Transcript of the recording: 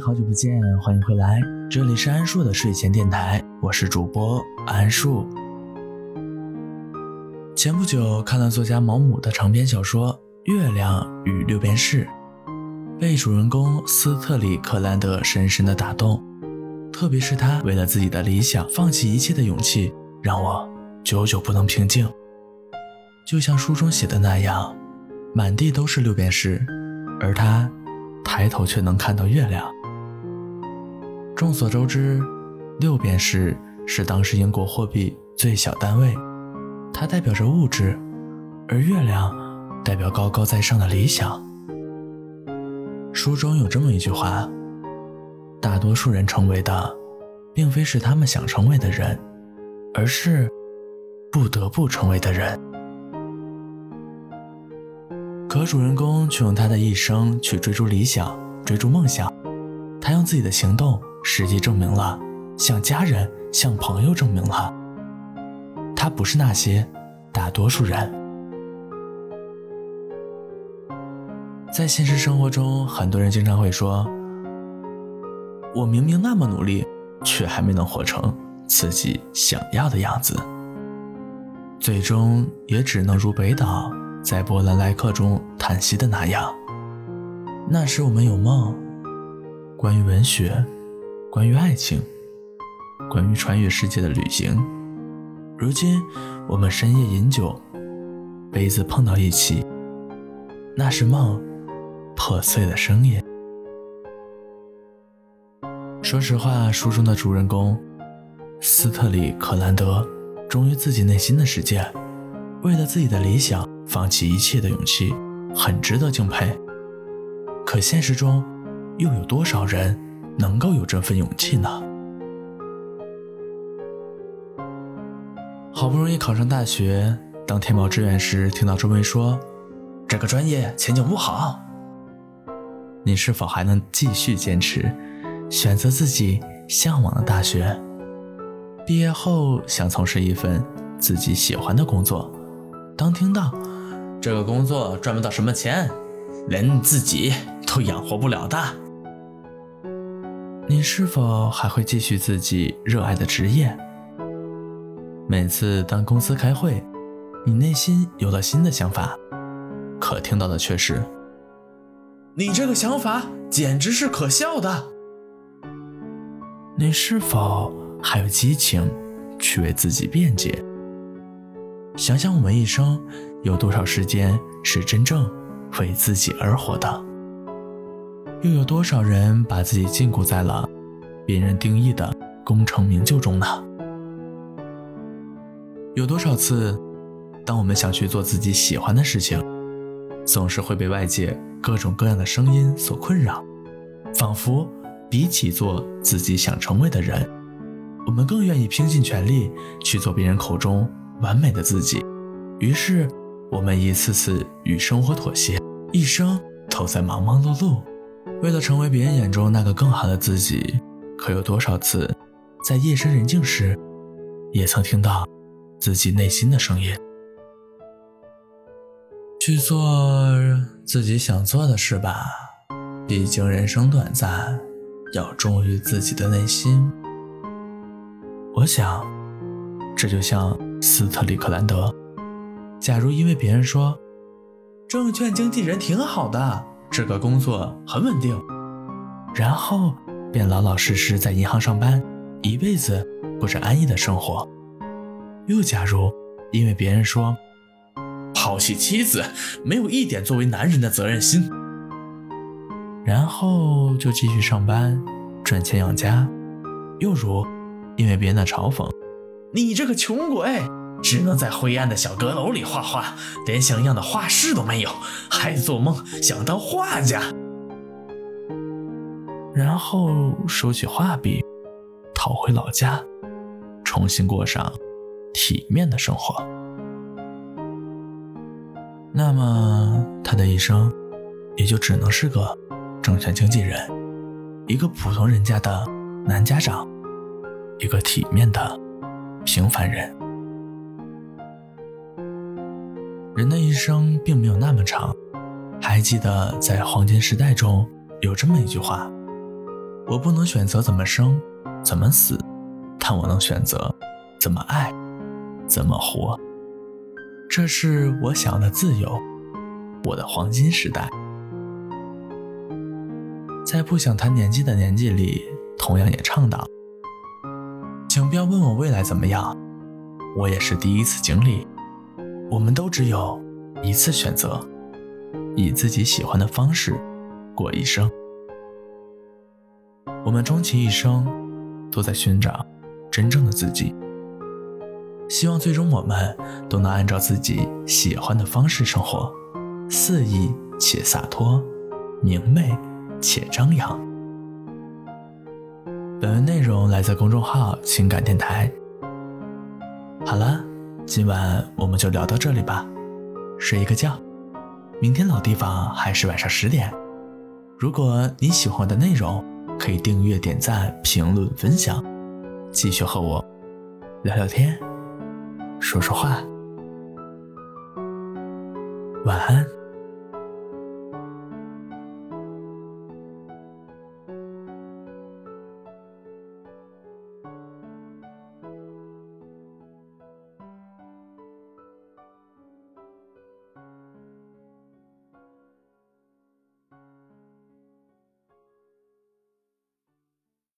好久不见，欢迎回来，这里是安树的睡前电台，我是主播安树。前不久看了作家毛姆的长篇小说《月亮与六便士》，被主人公斯特里克兰德深深的打动，特别是他为了自己的理想放弃一切的勇气，让我久久不能平静。就像书中写的那样，满地都是六便士，而他抬头却能看到月亮。众所周知，六便士是当时英国货币最小单位，它代表着物质，而月亮代表高高在上的理想。书中有这么一句话：大多数人成为的，并非是他们想成为的人，而是不得不成为的人。可主人公却用他的一生去追逐理想，追逐梦想，他用自己的行动。实际证明了，向家人、向朋友证明了，他不是那些大多数人。在现实生活中，很多人经常会说：“我明明那么努力，却还没能活成自己想要的样子。”最终也只能如北岛在《波兰来客》中叹息的那样：“那时我们有梦，关于文学。”关于爱情，关于穿越世界的旅行。如今，我们深夜饮酒，杯子碰到一起，那是梦破碎的声音。说实话，书中的主人公斯特里克兰德忠于自己内心的世界，为了自己的理想放弃一切的勇气，很值得敬佩。可现实中，又有多少人？能够有这份勇气呢？好不容易考上大学，当填报志愿时，听到周围说这个专业前景不好，你是否还能继续坚持，选择自己向往的大学？毕业后想从事一份自己喜欢的工作，当听到这个工作赚不到什么钱，连你自己都养活不了的。你是否还会继续自己热爱的职业？每次当公司开会，你内心有了新的想法，可听到的却是：“你这个想法简直是可笑的。”你是否还有激情去为自己辩解？想想我们一生有多少时间是真正为自己而活的？又有多少人把自己禁锢在了别人定义的功成名就中呢？有多少次，当我们想去做自己喜欢的事情，总是会被外界各种各样的声音所困扰，仿佛比起做自己想成为的人，我们更愿意拼尽全力去做别人口中完美的自己。于是，我们一次次与生活妥协，一生都在忙忙碌碌。为了成为别人眼中那个更好的自己，可有多少次，在夜深人静时，也曾听到自己内心的声音？去做自己想做的事吧，毕竟人生短暂，要忠于自己的内心。我想，这就像斯特里克兰德，假如因为别人说，证券经纪人挺好的。这个工作很稳定，然后便老老实实在银行上班，一辈子过着安逸的生活。又假如因为别人说抛弃妻子，没有一点作为男人的责任心，然后就继续上班赚钱养家。又如因为别人的嘲讽，你这个穷鬼。只能在灰暗的小阁楼里画画，连像样的画室都没有，还做梦想当画家。然后收起画笔，逃回老家，重新过上体面的生活。那么他的一生，也就只能是个证券经纪人，一个普通人家的男家长，一个体面的平凡人。人的一生并没有那么长，还记得在黄金时代中有这么一句话：我不能选择怎么生，怎么死，但我能选择怎么爱，怎么活。这是我想要的自由，我的黄金时代。在不想谈年纪的年纪里，同样也倡导，请不要问我未来怎么样，我也是第一次经历。我们都只有一次选择，以自己喜欢的方式过一生。我们终其一生，都在寻找真正的自己。希望最终我们都能按照自己喜欢的方式生活，肆意且洒脱，明媚且张扬。本文内容来自公众号“情感电台”。好了，今晚我们就聊到这里吧，睡一个觉。明天老地方还是晚上十点。如果你喜欢我的内容，可以订阅、点赞、评论、分享，继续和我聊聊天。说说话，